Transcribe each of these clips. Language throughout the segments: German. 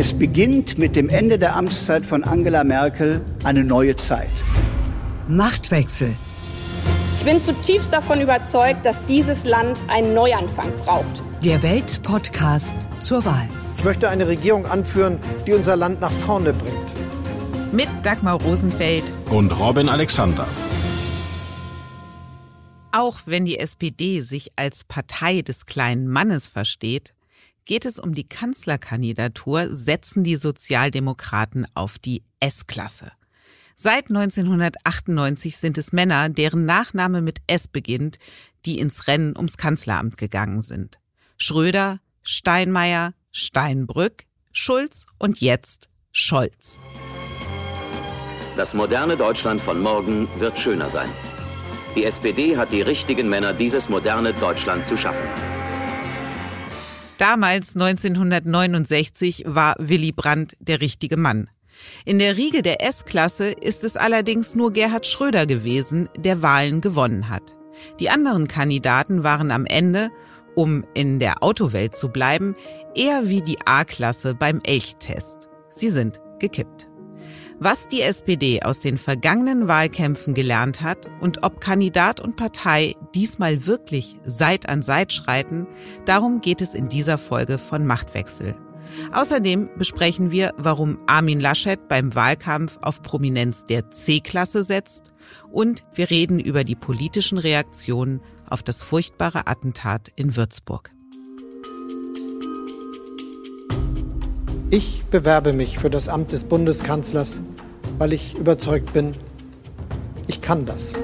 Es beginnt mit dem Ende der Amtszeit von Angela Merkel eine neue Zeit. Machtwechsel. Ich bin zutiefst davon überzeugt, dass dieses Land einen Neuanfang braucht. Der Weltpodcast zur Wahl. Ich möchte eine Regierung anführen, die unser Land nach vorne bringt. Mit Dagmar Rosenfeld und Robin Alexander. Auch wenn die SPD sich als Partei des kleinen Mannes versteht, geht es um die Kanzlerkandidatur, setzen die Sozialdemokraten auf die S-Klasse. Seit 1998 sind es Männer, deren Nachname mit S beginnt, die ins Rennen ums Kanzleramt gegangen sind. Schröder, Steinmeier, Steinbrück, Schulz und jetzt Scholz. Das moderne Deutschland von morgen wird schöner sein. Die SPD hat die richtigen Männer, dieses moderne Deutschland zu schaffen. Damals, 1969, war Willy Brandt der richtige Mann. In der Riege der S-Klasse ist es allerdings nur Gerhard Schröder gewesen, der Wahlen gewonnen hat. Die anderen Kandidaten waren am Ende, um in der Autowelt zu bleiben, eher wie die A-Klasse beim Elchtest. Sie sind gekippt. Was die SPD aus den vergangenen Wahlkämpfen gelernt hat und ob Kandidat und Partei diesmal wirklich Seit an Seit schreiten, darum geht es in dieser Folge von Machtwechsel. Außerdem besprechen wir, warum Armin Laschet beim Wahlkampf auf Prominenz der C-Klasse setzt und wir reden über die politischen Reaktionen auf das furchtbare Attentat in Würzburg. Ich bewerbe mich für das Amt des Bundeskanzlers, weil ich überzeugt bin, ich kann das.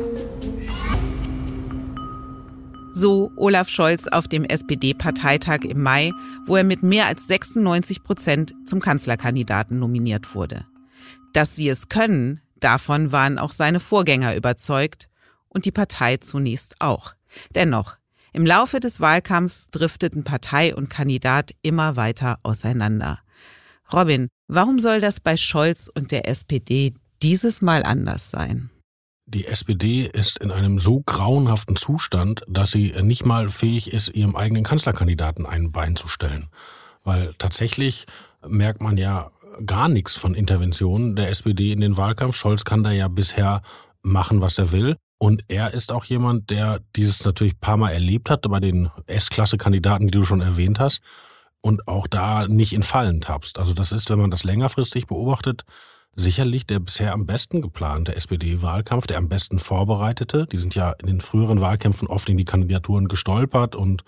So Olaf Scholz auf dem SPD-Parteitag im Mai, wo er mit mehr als 96 Prozent zum Kanzlerkandidaten nominiert wurde. Dass sie es können, davon waren auch seine Vorgänger überzeugt und die Partei zunächst auch. Dennoch, im Laufe des Wahlkampfs drifteten Partei und Kandidat immer weiter auseinander. Robin, warum soll das bei Scholz und der SPD dieses Mal anders sein? Die SPD ist in einem so grauenhaften Zustand, dass sie nicht mal fähig ist, ihrem eigenen Kanzlerkandidaten ein Bein zu stellen. Weil tatsächlich merkt man ja gar nichts von Interventionen der SPD in den Wahlkampf. Scholz kann da ja bisher machen, was er will. Und er ist auch jemand, der dieses natürlich ein paar Mal erlebt hat bei den S-Klasse-Kandidaten, die du schon erwähnt hast und auch da nicht in Fallen tappst. Also das ist, wenn man das längerfristig beobachtet, sicherlich der bisher am besten geplante SPD-Wahlkampf, der am besten vorbereitete. Die sind ja in den früheren Wahlkämpfen oft in die Kandidaturen gestolpert und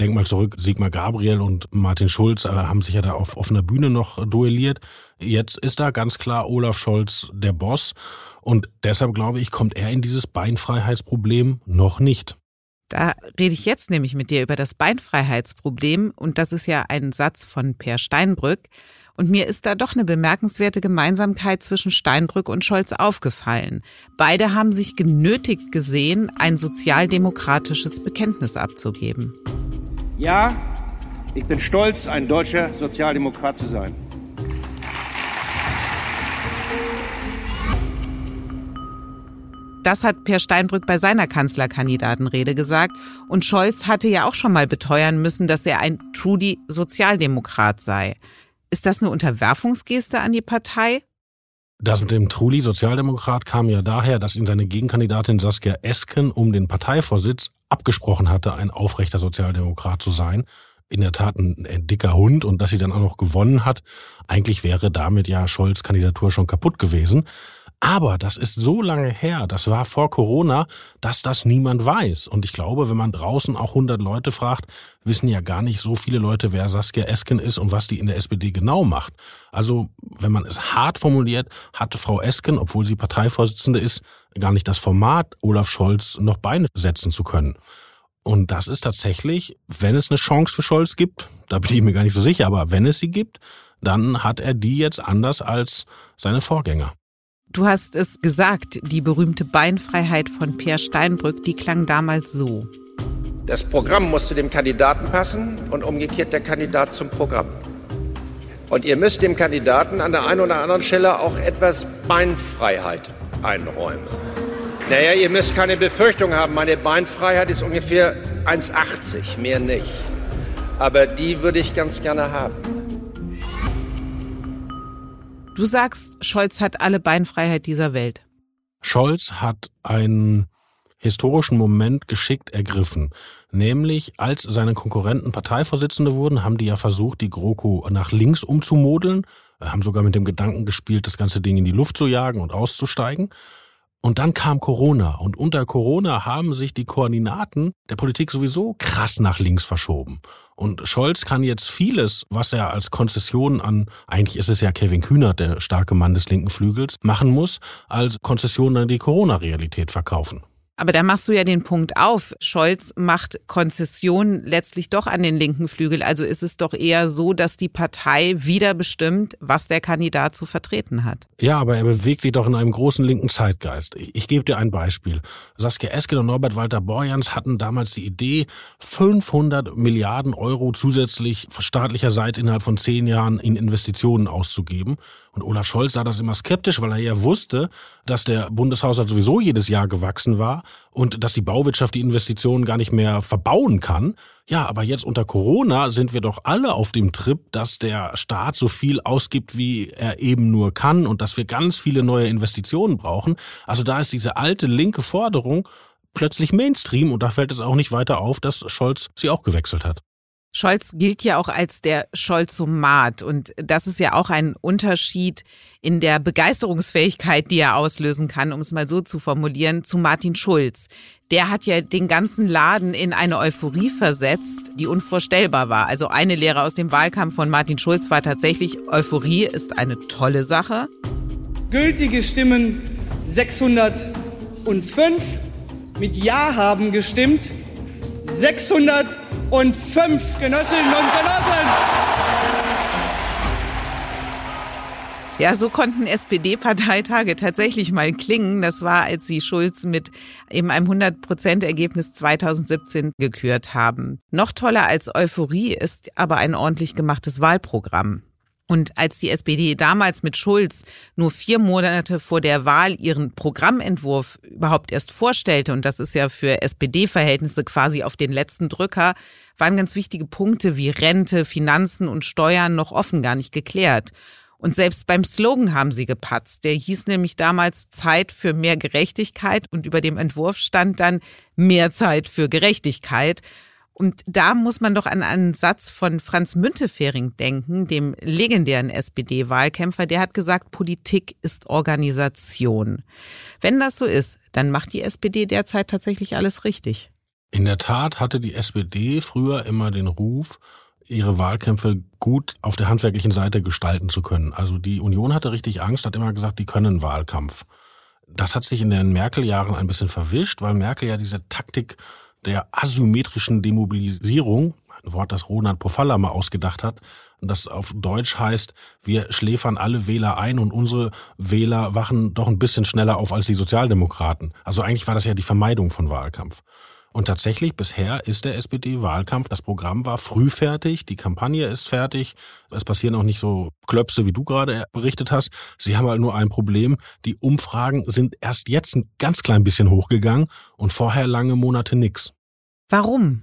denk mal zurück, Sigmar Gabriel und Martin Schulz äh, haben sich ja da auf offener Bühne noch duelliert. Jetzt ist da ganz klar Olaf Scholz der Boss und deshalb glaube ich, kommt er in dieses Beinfreiheitsproblem noch nicht. Da rede ich jetzt nämlich mit dir über das Beinfreiheitsproblem und das ist ja ein Satz von Per Steinbrück. Und mir ist da doch eine bemerkenswerte Gemeinsamkeit zwischen Steinbrück und Scholz aufgefallen. Beide haben sich genötigt gesehen, ein sozialdemokratisches Bekenntnis abzugeben. Ja, ich bin stolz, ein deutscher Sozialdemokrat zu sein. Das hat Per Steinbrück bei seiner Kanzlerkandidatenrede gesagt. Und Scholz hatte ja auch schon mal beteuern müssen, dass er ein truly Sozialdemokrat sei. Ist das eine Unterwerfungsgeste an die Partei? Das mit dem Truli Sozialdemokrat kam ja daher, dass ihn seine Gegenkandidatin Saskia Esken um den Parteivorsitz abgesprochen hatte, ein aufrechter Sozialdemokrat zu sein. In der Tat ein, ein, dicker Hund und dass sie dann auch noch gewonnen hat. Eigentlich wäre damit ja Scholz Kandidatur schon kaputt gewesen. Aber das ist so lange her, das war vor Corona, dass das niemand weiß. Und ich glaube, wenn man draußen auch 100 Leute fragt, wissen ja gar nicht so viele Leute, wer Saskia Esken ist und was die in der SPD genau macht. Also, wenn man es hart formuliert, hatte Frau Esken, obwohl sie Parteivorsitzende ist, gar nicht das Format, Olaf Scholz noch Beine setzen zu können. Und das ist tatsächlich, wenn es eine Chance für Scholz gibt, da bin ich mir gar nicht so sicher, aber wenn es sie gibt, dann hat er die jetzt anders als seine Vorgänger. Du hast es gesagt, die berühmte Beinfreiheit von Peer Steinbrück, die klang damals so. Das Programm muss zu dem Kandidaten passen und umgekehrt der Kandidat zum Programm. Und ihr müsst dem Kandidaten an der einen oder anderen Stelle auch etwas Beinfreiheit einräumen. Naja, ihr müsst keine Befürchtung haben, meine Beinfreiheit ist ungefähr 1,80, mehr nicht. Aber die würde ich ganz gerne haben. Du sagst, Scholz hat alle Beinfreiheit dieser Welt. Scholz hat einen historischen Moment geschickt ergriffen. Nämlich, als seine Konkurrenten Parteivorsitzende wurden, haben die ja versucht, die GroKo nach links umzumodeln, haben sogar mit dem Gedanken gespielt, das ganze Ding in die Luft zu jagen und auszusteigen. Und dann kam Corona und unter Corona haben sich die Koordinaten der Politik sowieso krass nach links verschoben. Und Scholz kann jetzt vieles, was er als Konzession an, eigentlich ist es ja Kevin Kühnert, der starke Mann des linken Flügels, machen muss, als Konzession an die Corona-Realität verkaufen. Aber da machst du ja den Punkt auf. Scholz macht Konzessionen letztlich doch an den linken Flügel. Also ist es doch eher so, dass die Partei wieder bestimmt, was der Kandidat zu vertreten hat. Ja, aber er bewegt sich doch in einem großen linken Zeitgeist. Ich, ich gebe dir ein Beispiel. Saskia Esken und Norbert Walter Borjans hatten damals die Idee, 500 Milliarden Euro zusätzlich staatlicherseits innerhalb von zehn Jahren in Investitionen auszugeben. Und Olaf Scholz sah das immer skeptisch, weil er ja wusste, dass der Bundeshaushalt sowieso jedes Jahr gewachsen war und dass die Bauwirtschaft die Investitionen gar nicht mehr verbauen kann. Ja, aber jetzt unter Corona sind wir doch alle auf dem Trip, dass der Staat so viel ausgibt, wie er eben nur kann und dass wir ganz viele neue Investitionen brauchen. Also da ist diese alte linke Forderung plötzlich Mainstream und da fällt es auch nicht weiter auf, dass Scholz sie auch gewechselt hat. Scholz gilt ja auch als der Scholzomat und das ist ja auch ein Unterschied in der Begeisterungsfähigkeit, die er auslösen kann, um es mal so zu formulieren, zu Martin Schulz. Der hat ja den ganzen Laden in eine Euphorie versetzt, die unvorstellbar war. Also eine Lehre aus dem Wahlkampf von Martin Schulz war tatsächlich, Euphorie ist eine tolle Sache. Gültige Stimmen 605 mit Ja haben gestimmt 605 Genossinnen und Genossen. Ja, so konnten SPD-Parteitage tatsächlich mal klingen. Das war, als sie Schulz mit eben einem 100-Prozent-Ergebnis 2017 gekürt haben. Noch toller als Euphorie ist aber ein ordentlich gemachtes Wahlprogramm. Und als die SPD damals mit Schulz nur vier Monate vor der Wahl ihren Programmentwurf überhaupt erst vorstellte, und das ist ja für SPD-Verhältnisse quasi auf den letzten Drücker, waren ganz wichtige Punkte wie Rente, Finanzen und Steuern noch offen gar nicht geklärt. Und selbst beim Slogan haben sie gepatzt. Der hieß nämlich damals Zeit für mehr Gerechtigkeit und über dem Entwurf stand dann mehr Zeit für Gerechtigkeit. Und da muss man doch an einen Satz von Franz Müntefering denken, dem legendären SPD-Wahlkämpfer. Der hat gesagt, Politik ist Organisation. Wenn das so ist, dann macht die SPD derzeit tatsächlich alles richtig. In der Tat hatte die SPD früher immer den Ruf, ihre Wahlkämpfe gut auf der handwerklichen Seite gestalten zu können. Also die Union hatte richtig Angst, hat immer gesagt, die können Wahlkampf. Das hat sich in den Merkel-Jahren ein bisschen verwischt, weil Merkel ja diese Taktik der asymmetrischen Demobilisierung, ein Wort, das Ronald Pofalla mal ausgedacht hat, das auf Deutsch heißt, wir schläfern alle Wähler ein und unsere Wähler wachen doch ein bisschen schneller auf als die Sozialdemokraten. Also eigentlich war das ja die Vermeidung von Wahlkampf. Und tatsächlich, bisher ist der SPD-Wahlkampf, das Programm war früh fertig, die Kampagne ist fertig, es passieren auch nicht so Klöpse, wie du gerade berichtet hast. Sie haben halt nur ein Problem, die Umfragen sind erst jetzt ein ganz klein bisschen hochgegangen und vorher lange Monate nix. Warum?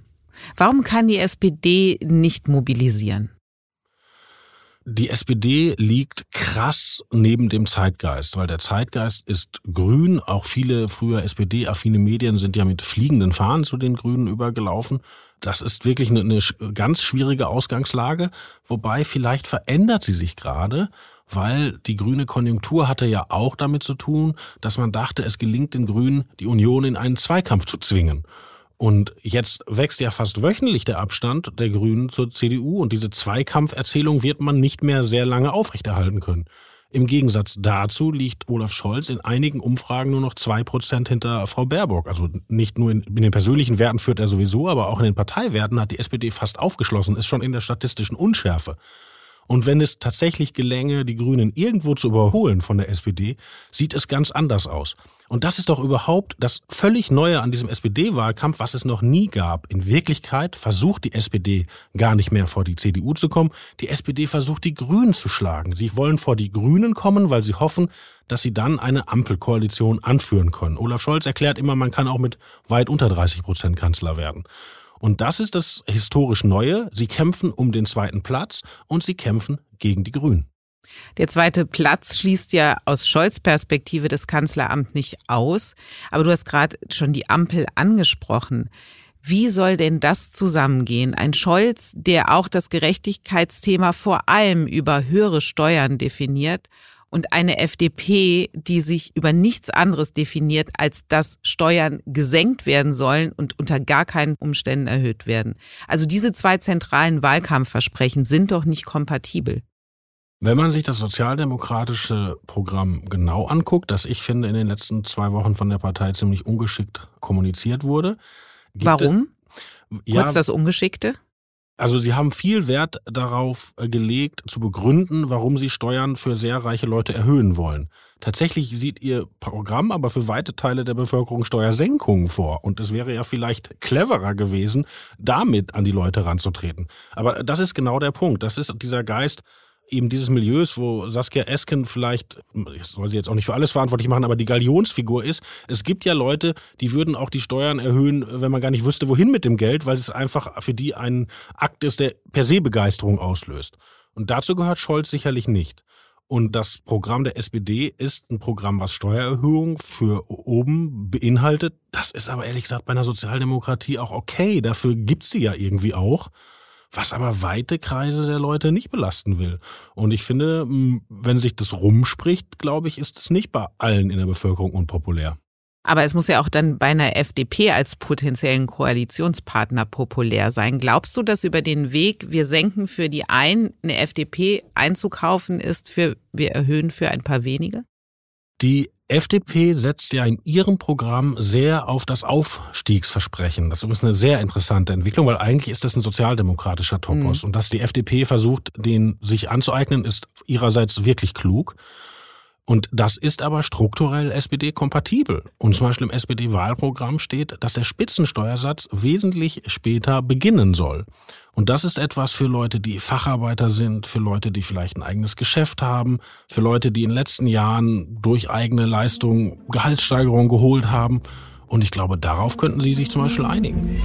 Warum kann die SPD nicht mobilisieren? Die SPD liegt krass neben dem Zeitgeist, weil der Zeitgeist ist grün. Auch viele früher SPD-affine Medien sind ja mit fliegenden Fahnen zu den Grünen übergelaufen. Das ist wirklich eine, eine ganz schwierige Ausgangslage, wobei vielleicht verändert sie sich gerade, weil die grüne Konjunktur hatte ja auch damit zu tun, dass man dachte, es gelingt den Grünen, die Union in einen Zweikampf zu zwingen. Und jetzt wächst ja fast wöchentlich der Abstand der Grünen zur CDU und diese Zweikampferzählung wird man nicht mehr sehr lange aufrechterhalten können. Im Gegensatz dazu liegt Olaf Scholz in einigen Umfragen nur noch zwei Prozent hinter Frau Baerbock. Also nicht nur in, in, den persönlichen Werten führt er sowieso, aber auch in den Parteiwerten hat die SPD fast aufgeschlossen, ist schon in der statistischen Unschärfe. Und wenn es tatsächlich gelänge, die Grünen irgendwo zu überholen von der SPD, sieht es ganz anders aus. Und das ist doch überhaupt das völlig Neue an diesem SPD-Wahlkampf, was es noch nie gab. In Wirklichkeit versucht die SPD gar nicht mehr vor die CDU zu kommen. Die SPD versucht, die Grünen zu schlagen. Sie wollen vor die Grünen kommen, weil sie hoffen, dass sie dann eine Ampelkoalition anführen können. Olaf Scholz erklärt immer, man kann auch mit weit unter 30 Prozent Kanzler werden. Und das ist das historisch Neue. Sie kämpfen um den zweiten Platz und sie kämpfen gegen die Grünen. Der zweite Platz schließt ja aus Scholz Perspektive das Kanzleramt nicht aus. Aber du hast gerade schon die Ampel angesprochen. Wie soll denn das zusammengehen? Ein Scholz, der auch das Gerechtigkeitsthema vor allem über höhere Steuern definiert und eine FDP, die sich über nichts anderes definiert, als dass Steuern gesenkt werden sollen und unter gar keinen Umständen erhöht werden. Also diese zwei zentralen Wahlkampfversprechen sind doch nicht kompatibel. Wenn man sich das sozialdemokratische Programm genau anguckt, das ich finde in den letzten zwei Wochen von der Partei ziemlich ungeschickt kommuniziert wurde. Warum? Ja, Kurz das Ungeschickte? Also sie haben viel Wert darauf äh, gelegt, zu begründen, warum sie Steuern für sehr reiche Leute erhöhen wollen. Tatsächlich sieht ihr Programm aber für weite Teile der Bevölkerung Steuersenkungen vor. Und es wäre ja vielleicht cleverer gewesen, damit an die Leute ranzutreten. Aber das ist genau der Punkt. Das ist dieser Geist, eben dieses Milieus, wo Saskia Esken vielleicht, ich soll sie jetzt auch nicht für alles verantwortlich machen, aber die Galionsfigur ist. Es gibt ja Leute, die würden auch die Steuern erhöhen, wenn man gar nicht wüsste, wohin mit dem Geld, weil es einfach für die ein Akt ist, der per se Begeisterung auslöst. Und dazu gehört Scholz sicherlich nicht. Und das Programm der SPD ist ein Programm, was Steuererhöhung für oben beinhaltet. Das ist aber ehrlich gesagt bei einer Sozialdemokratie auch okay. Dafür gibt's sie ja irgendwie auch was aber weite Kreise der Leute nicht belasten will. Und ich finde, wenn sich das rumspricht, glaube ich, ist es nicht bei allen in der Bevölkerung unpopulär. Aber es muss ja auch dann bei einer FDP als potenziellen Koalitionspartner populär sein. Glaubst du, dass über den Weg, wir senken für die einen, eine FDP einzukaufen ist, für wir erhöhen für ein paar wenige? Die FDP setzt ja in ihrem Programm sehr auf das Aufstiegsversprechen. Das ist eine sehr interessante Entwicklung, weil eigentlich ist das ein sozialdemokratischer Topos. Mhm. Und dass die FDP versucht, den sich anzueignen, ist ihrerseits wirklich klug. Und das ist aber strukturell SPD-kompatibel. Und zum Beispiel im SPD-Wahlprogramm steht, dass der Spitzensteuersatz wesentlich später beginnen soll. Und das ist etwas für Leute, die Facharbeiter sind, für Leute, die vielleicht ein eigenes Geschäft haben, für Leute, die in den letzten Jahren durch eigene Leistungen Gehaltssteigerungen geholt haben. Und ich glaube, darauf könnten Sie sich zum Beispiel einigen.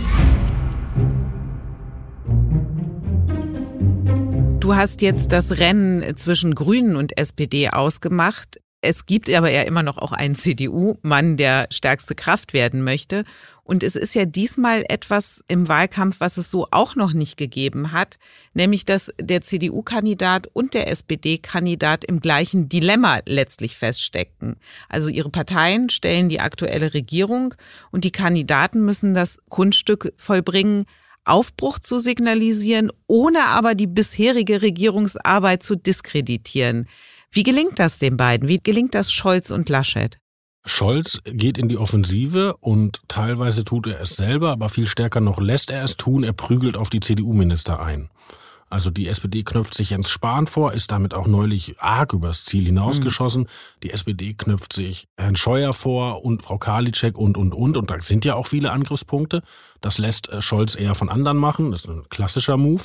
Du hast jetzt das Rennen zwischen Grünen und SPD ausgemacht. Es gibt aber ja immer noch auch einen CDU-Mann, der stärkste Kraft werden möchte. Und es ist ja diesmal etwas im Wahlkampf, was es so auch noch nicht gegeben hat, nämlich dass der CDU-Kandidat und der SPD-Kandidat im gleichen Dilemma letztlich feststeckten. Also ihre Parteien stellen die aktuelle Regierung und die Kandidaten müssen das Kunststück vollbringen, Aufbruch zu signalisieren, ohne aber die bisherige Regierungsarbeit zu diskreditieren. Wie gelingt das den beiden? Wie gelingt das Scholz und Laschet? Scholz geht in die Offensive und teilweise tut er es selber, aber viel stärker noch lässt er es tun. Er prügelt auf die CDU-Minister ein. Also die SPD knöpft sich Jens Spahn vor, ist damit auch neulich arg übers Ziel hinausgeschossen. Mhm. Die SPD knöpft sich Herrn Scheuer vor und Frau Karliczek und, und, und. Und da sind ja auch viele Angriffspunkte. Das lässt äh, Scholz eher von anderen machen. Das ist ein klassischer Move.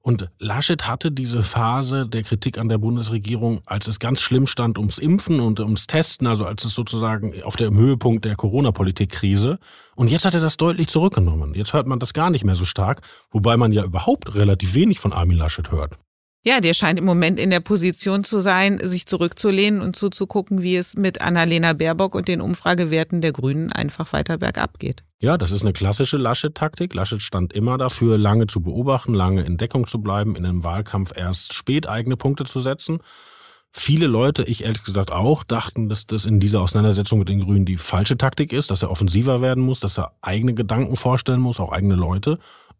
Und Laschet hatte diese Phase der Kritik an der Bundesregierung, als es ganz schlimm stand ums Impfen und ums Testen, also als es sozusagen auf dem Höhepunkt der Corona-Politik-Krise. Und jetzt hat er das deutlich zurückgenommen. Jetzt hört man das gar nicht mehr so stark, wobei man ja überhaupt relativ wenig von Armin Laschet hört. Ja, der scheint im Moment in der Position zu sein, sich zurückzulehnen und zuzugucken, wie es mit Annalena Baerbock und den Umfragewerten der Grünen einfach weiter bergab geht. Ja, das ist eine klassische Laschet-Taktik. Laschet stand immer dafür, lange zu beobachten, lange in Deckung zu bleiben, in einem Wahlkampf erst spät eigene Punkte zu setzen. Viele Leute, ich ehrlich gesagt auch, dachten, dass das in dieser Auseinandersetzung mit den Grünen die falsche Taktik ist, dass er offensiver werden muss, dass er eigene Gedanken vorstellen muss, auch eigene Leute.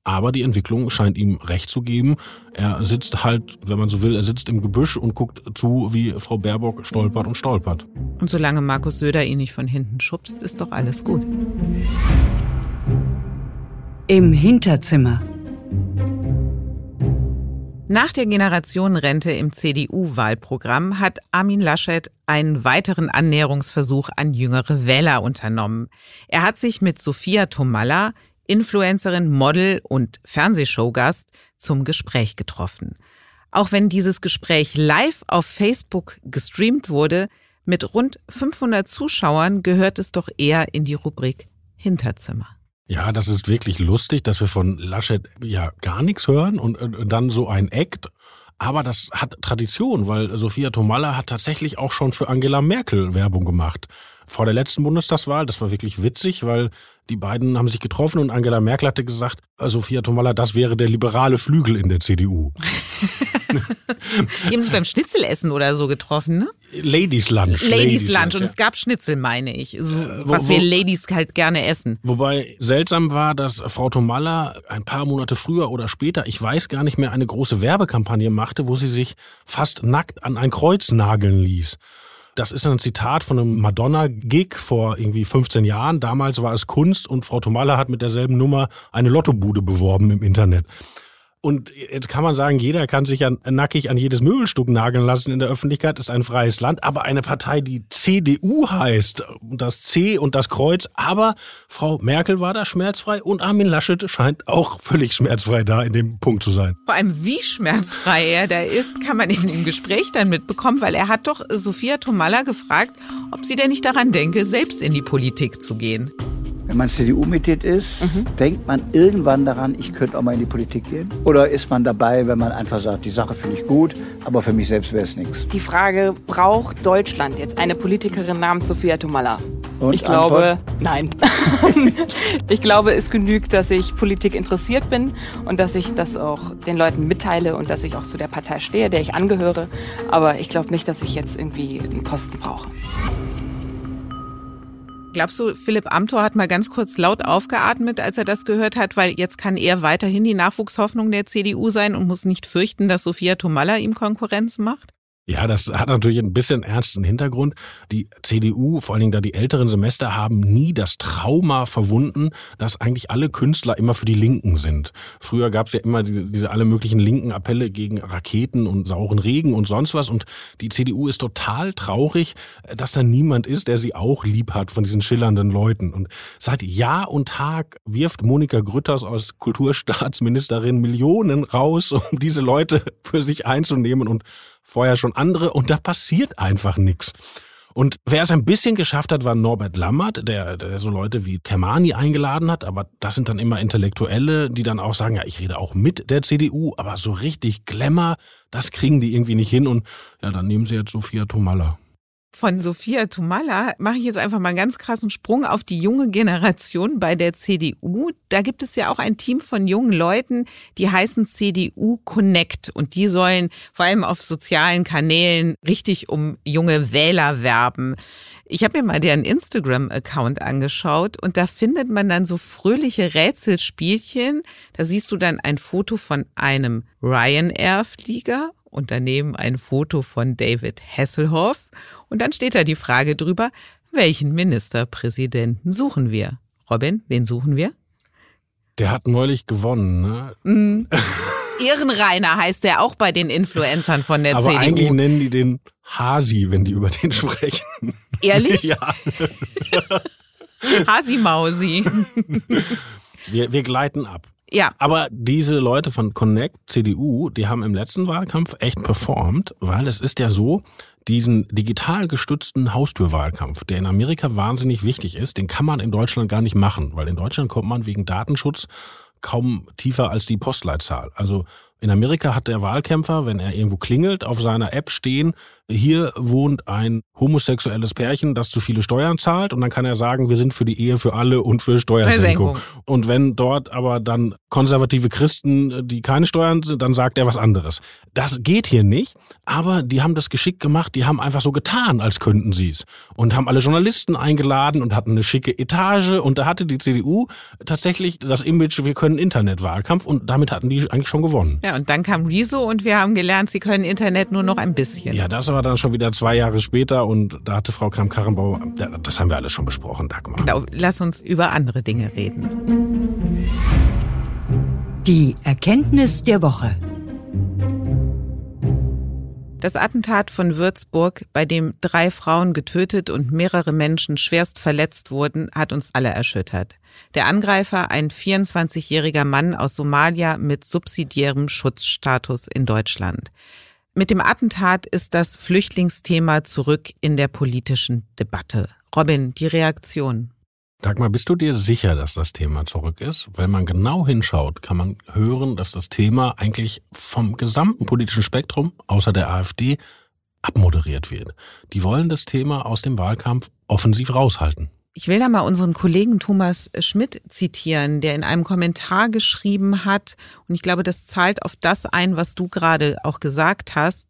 Aber die Entwicklung scheint ihm recht zu geben. Er sitzt halt, wenn man so will, er sitzt im Gebüsch und guckt zu, wie Frau Baerbock stolpert und stolpert. Und solange Markus Söder ihn nicht von hinten schubst, ist doch alles gut. Im Hinterzimmer. Nach der Generationenrente im CDU-Wahlprogramm hat Armin Laschet einen weiteren Annäherungsversuch an jüngere Wähler unternommen. Er hat sich mit Sophia Tomalla, Influencerin, Model und Fernsehshowgast zum Gespräch getroffen. Auch wenn dieses Gespräch live auf Facebook gestreamt wurde, mit rund 500 Zuschauern gehört es doch eher in die Rubrik Hinterzimmer. Ja, das ist wirklich lustig, dass wir von Laschet ja gar nichts hören und, und dann so ein Act Aber das hat Tradition, weil Sophia Tomalla hat tatsächlich auch schon für Angela Merkel Werbung gemacht. Vor der letzten Bundestagswahl, das war wirklich witzig, weil die beiden haben sich getroffen und Angela Merkel hatte gesagt, Sophia Tomalla, das wäre der liberale Flügel in der CDU. Die haben sich beim Schnitzelessen oder so getroffen, ne? Ladies Lunch. Ladies, Ladies Lunch. Und ja. es gab Schnitzel, meine ich. So, äh, wo, was wir Ladies halt gerne essen. Wobei seltsam war, dass Frau Tomalla ein paar Monate früher oder später, ich weiß gar nicht mehr, eine große Werbekampagne machte, wo sie sich fast nackt an ein Kreuz nageln ließ. Das ist ein Zitat von einem Madonna-Gig vor irgendwie 15 Jahren. Damals war es Kunst und Frau Tomalla hat mit derselben Nummer eine Lottobude beworben im Internet. Und jetzt kann man sagen, jeder kann sich ja nackig an jedes Möbelstück nageln lassen in der Öffentlichkeit, ist ein freies Land. Aber eine Partei, die CDU heißt, das C und das Kreuz, aber Frau Merkel war da schmerzfrei und Armin Laschet scheint auch völlig schmerzfrei da in dem Punkt zu sein. Vor allem, wie schmerzfrei er da ist, kann man in dem Gespräch dann mitbekommen, weil er hat doch Sophia Tomalla gefragt, ob sie denn nicht daran denke, selbst in die Politik zu gehen. Wenn man CDU-Mitglied ist, mhm. denkt man irgendwann daran, ich könnte auch mal in die Politik gehen? Oder ist man dabei, wenn man einfach sagt, die Sache finde ich gut, aber für mich selbst wäre es nichts? Die Frage, braucht Deutschland jetzt eine Politikerin namens Sophia Tomalla? Und ich glaube, nein. ich glaube, es genügt, dass ich Politik interessiert bin und dass ich das auch den Leuten mitteile und dass ich auch zu der Partei stehe, der ich angehöre. Aber ich glaube nicht, dass ich jetzt irgendwie einen Posten brauche. Glaubst du, Philipp Amthor hat mal ganz kurz laut aufgeatmet, als er das gehört hat, weil jetzt kann er weiterhin die Nachwuchshoffnung der CDU sein und muss nicht fürchten, dass Sophia Tomalla ihm Konkurrenz macht? Ja, das hat natürlich ein bisschen ernsten Hintergrund. Die CDU, vor allen Dingen da die älteren Semester, haben nie das Trauma verwunden, dass eigentlich alle Künstler immer für die Linken sind. Früher gab es ja immer diese, diese alle möglichen linken Appelle gegen Raketen und sauren Regen und sonst was. Und die CDU ist total traurig, dass da niemand ist, der sie auch lieb hat von diesen schillernden Leuten. Und seit Jahr und Tag wirft Monika Grütters als Kulturstaatsministerin Millionen raus, um diese Leute für sich einzunehmen und vorher schon andere und da passiert einfach nichts. Und wer es ein bisschen geschafft hat, war Norbert Lammert, der, der so Leute wie Kermani eingeladen hat, aber das sind dann immer Intellektuelle, die dann auch sagen, ja, ich rede auch mit der CDU, aber so richtig Glamour, das kriegen die irgendwie nicht hin und ja, dann nehmen sie jetzt Sophia Tomalla von Sophia Tomalla mache ich jetzt einfach mal einen ganz krassen Sprung auf die junge Generation bei der CDU. Da gibt es ja auch ein Team von jungen Leuten, die heißen CDU Connect und die sollen vor allem auf sozialen Kanälen richtig um junge Wähler werben. Ich habe mir mal deren Instagram-Account angeschaut und da findet man dann so fröhliche Rätselspielchen. Da siehst du dann ein Foto von einem Ryanair-Flieger und daneben ein Foto von David Hasselhoff und dann steht da die Frage drüber, welchen Ministerpräsidenten suchen wir? Robin, wen suchen wir? Der hat neulich gewonnen, ne? Mm. Ehrenreiner heißt der auch bei den Influencern von der Aber CDU. Aber eigentlich nennen die den Hasi, wenn die über den sprechen. Ehrlich? ja. Hasi Mausi. Wir, wir gleiten ab. Ja. Aber diese Leute von Connect CDU, die haben im letzten Wahlkampf echt performt, weil es ist ja so, diesen digital gestützten Haustürwahlkampf, der in Amerika wahnsinnig wichtig ist, den kann man in Deutschland gar nicht machen, weil in Deutschland kommt man wegen Datenschutz kaum tiefer als die Postleitzahl. Also in Amerika hat der Wahlkämpfer, wenn er irgendwo klingelt, auf seiner App stehen, hier wohnt ein homosexuelles Pärchen, das zu viele Steuern zahlt. Und dann kann er sagen, wir sind für die Ehe für alle und für Steuersenkung. Und wenn dort aber dann konservative Christen, die keine Steuern sind, dann sagt er was anderes. Das geht hier nicht, aber die haben das geschickt gemacht, die haben einfach so getan, als könnten sie es und haben alle Journalisten eingeladen und hatten eine schicke Etage. Und da hatte die CDU tatsächlich das Image, wir können Internetwahlkampf. Und damit hatten die eigentlich schon gewonnen. Ja, und dann kam Rezo und wir haben gelernt, sie können Internet nur noch ein bisschen. Ja, das war dann schon wieder zwei Jahre später und da hatte Frau Kramp-Karrenbauer, das haben wir alles schon besprochen, Dagmar. Genau, lass uns über andere Dinge reden. Die Erkenntnis der Woche. Das Attentat von Würzburg, bei dem drei Frauen getötet und mehrere Menschen schwerst verletzt wurden, hat uns alle erschüttert. Der Angreifer, ein 24-jähriger Mann aus Somalia mit subsidiärem Schutzstatus in Deutschland. Mit dem Attentat ist das Flüchtlingsthema zurück in der politischen Debatte. Robin, die Reaktion. Dagmar, bist du dir sicher, dass das Thema zurück ist? Wenn man genau hinschaut, kann man hören, dass das Thema eigentlich vom gesamten politischen Spektrum, außer der AfD, abmoderiert wird. Die wollen das Thema aus dem Wahlkampf offensiv raushalten. Ich will da mal unseren Kollegen Thomas Schmidt zitieren, der in einem Kommentar geschrieben hat, und ich glaube, das zahlt auf das ein, was du gerade auch gesagt hast.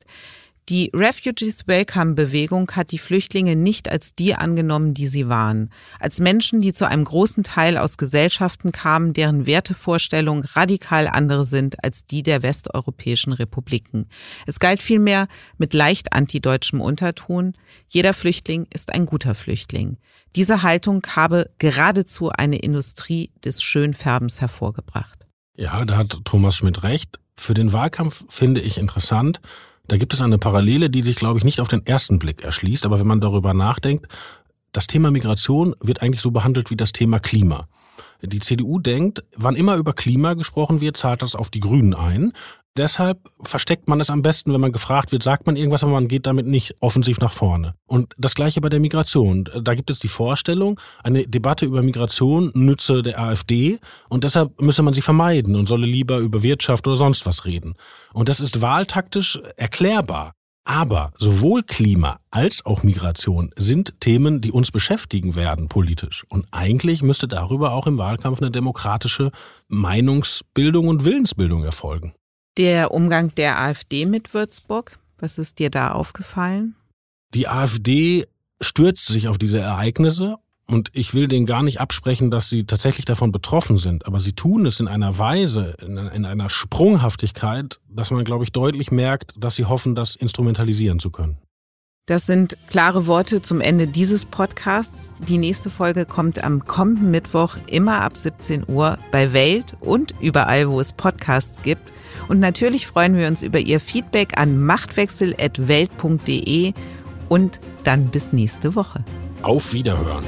Die Refugees Welcome Bewegung hat die Flüchtlinge nicht als die angenommen, die sie waren. Als Menschen, die zu einem großen Teil aus Gesellschaften kamen, deren Wertevorstellungen radikal andere sind als die der westeuropäischen Republiken. Es galt vielmehr mit leicht antideutschem Unterton. Jeder Flüchtling ist ein guter Flüchtling. Diese Haltung habe geradezu eine Industrie des Schönfärbens hervorgebracht. Ja, da hat Thomas Schmidt recht. Für den Wahlkampf finde ich interessant, da gibt es eine Parallele, die sich, glaube ich, nicht auf den ersten Blick erschließt, aber wenn man darüber nachdenkt, das Thema Migration wird eigentlich so behandelt wie das Thema Klima. Die CDU denkt, wann immer über Klima gesprochen wird, zahlt das auf die Grünen ein. Deshalb versteckt man es am besten, wenn man gefragt wird, sagt man irgendwas, aber man geht damit nicht offensiv nach vorne. Und das gleiche bei der Migration. Da gibt es die Vorstellung, eine Debatte über Migration nütze der AfD und deshalb müsse man sie vermeiden und solle lieber über Wirtschaft oder sonst was reden. Und das ist wahltaktisch erklärbar. Aber sowohl Klima als auch Migration sind Themen, die uns beschäftigen werden politisch. Und eigentlich müsste darüber auch im Wahlkampf eine demokratische Meinungsbildung und Willensbildung erfolgen. Der Umgang der AfD mit Würzburg, was ist dir da aufgefallen? Die AfD stürzt sich auf diese Ereignisse und ich will denen gar nicht absprechen, dass sie tatsächlich davon betroffen sind, aber sie tun es in einer Weise, in einer Sprunghaftigkeit, dass man, glaube ich, deutlich merkt, dass sie hoffen, das instrumentalisieren zu können. Das sind klare Worte zum Ende dieses Podcasts. Die nächste Folge kommt am kommenden Mittwoch immer ab 17 Uhr bei Welt und überall, wo es Podcasts gibt. Und natürlich freuen wir uns über Ihr Feedback an machtwechsel.welt.de und dann bis nächste Woche. Auf Wiederhören.